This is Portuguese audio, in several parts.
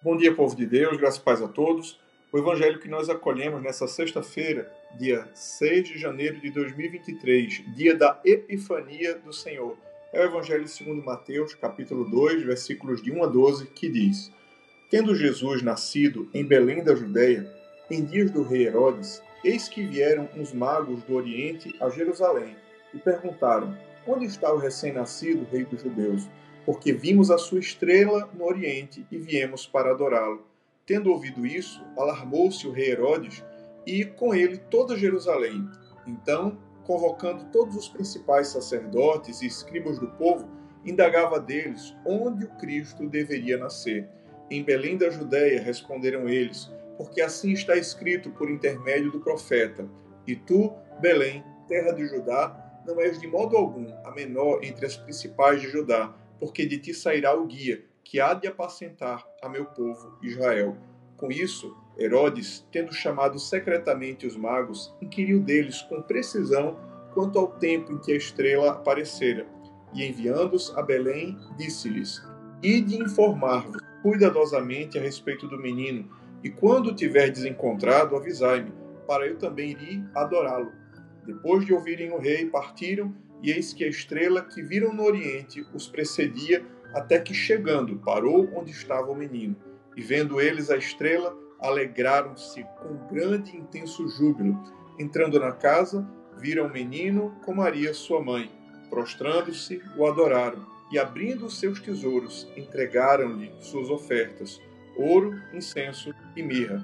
Bom dia, povo de Deus, graças e paz a todos. O evangelho que nós acolhemos nessa sexta-feira, dia 6 de janeiro de 2023, dia da Epifania do Senhor, é o evangelho segundo Mateus, capítulo 2, versículos de 1 a 12, que diz: Tendo Jesus nascido em Belém da Judéia, em dias do rei Herodes, eis que vieram uns magos do Oriente a Jerusalém e perguntaram: Onde está o recém-nascido rei dos judeus? Porque vimos a sua estrela no Oriente e viemos para adorá-lo. Tendo ouvido isso, alarmou-se o rei Herodes e com ele toda Jerusalém. Então, convocando todos os principais sacerdotes e escribas do povo, indagava deles onde o Cristo deveria nascer. Em Belém da Judéia, responderam eles, porque assim está escrito por intermédio do profeta: E tu, Belém, terra de Judá, não és de modo algum a menor entre as principais de Judá porque de ti sairá o guia, que há de apacentar a meu povo Israel. Com isso, Herodes, tendo chamado secretamente os magos, inquiriu deles com precisão quanto ao tempo em que a estrela aparecera, e enviando-os a Belém, disse-lhes: Ide informar-vos cuidadosamente a respeito do menino, e quando o tiverdes encontrado, avisai-me, para eu também ir adorá-lo. Depois de ouvirem o rei, partiram e eis que a estrela que viram no oriente os precedia, até que chegando parou onde estava o menino. E vendo eles a estrela, alegraram-se com grande e intenso júbilo. Entrando na casa, viram o menino com Maria, sua mãe. Prostrando-se, o adoraram e, abrindo os seus tesouros, entregaram-lhe suas ofertas: ouro, incenso e mirra.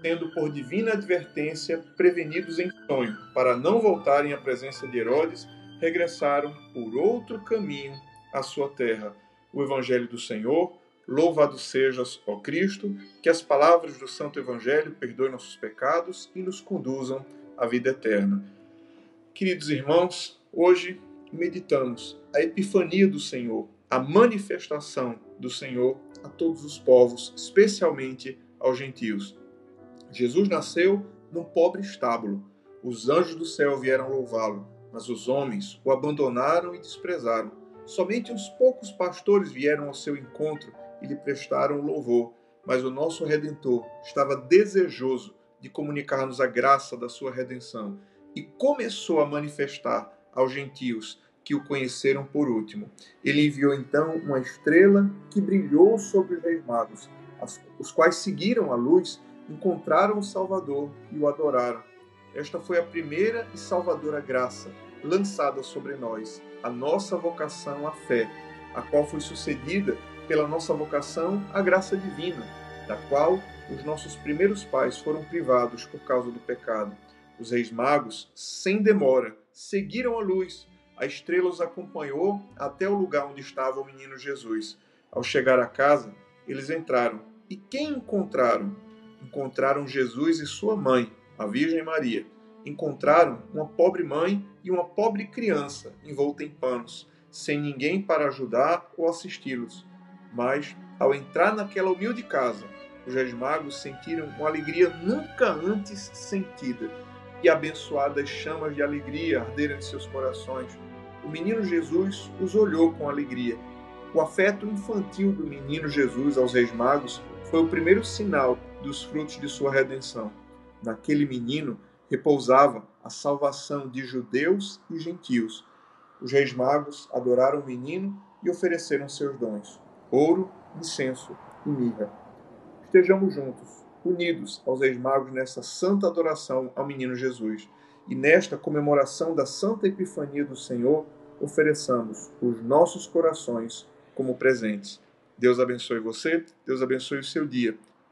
Tendo por divina advertência prevenidos em sonho, para não voltarem à presença de Herodes regressaram por outro caminho à sua terra. O Evangelho do Senhor, louvado sejas, ó Cristo, que as palavras do Santo Evangelho perdoem nossos pecados e nos conduzam à vida eterna. Queridos irmãos, hoje meditamos a epifania do Senhor, a manifestação do Senhor a todos os povos, especialmente aos gentios. Jesus nasceu num pobre estábulo. Os anjos do céu vieram louvá-lo. Mas os homens o abandonaram e desprezaram. Somente uns poucos pastores vieram ao seu encontro e lhe prestaram louvor. Mas o nosso Redentor estava desejoso de comunicar-nos a graça da sua redenção e começou a manifestar aos gentios que o conheceram por último. Ele enviou então uma estrela que brilhou sobre os reis magos, os quais seguiram a luz, encontraram o Salvador e o adoraram. Esta foi a primeira e salvadora graça lançada sobre nós, a nossa vocação à fé, a qual foi sucedida pela nossa vocação à graça divina, da qual os nossos primeiros pais foram privados por causa do pecado. Os reis magos, sem demora, seguiram a luz. A estrela os acompanhou até o lugar onde estava o menino Jesus. Ao chegar à casa, eles entraram. E quem encontraram? Encontraram Jesus e sua mãe, a Virgem Maria, encontraram uma pobre mãe e uma pobre criança envolta em panos, sem ninguém para ajudar ou assisti-los. Mas, ao entrar naquela humilde casa, os reis magos sentiram uma alegria nunca antes sentida, e abençoadas chamas de alegria arderam em seus corações. O menino Jesus os olhou com alegria. O afeto infantil do menino Jesus aos reis magos foi o primeiro sinal dos frutos de sua redenção. Naquele menino repousava a salvação de judeus e gentios. Os reis magos adoraram o menino e ofereceram seus dons: ouro, incenso e mirra. Estejamos juntos, unidos aos reis magos nessa santa adoração ao menino Jesus. E nesta comemoração da santa epifania do Senhor, ofereçamos os nossos corações como presentes. Deus abençoe você, Deus abençoe o seu dia.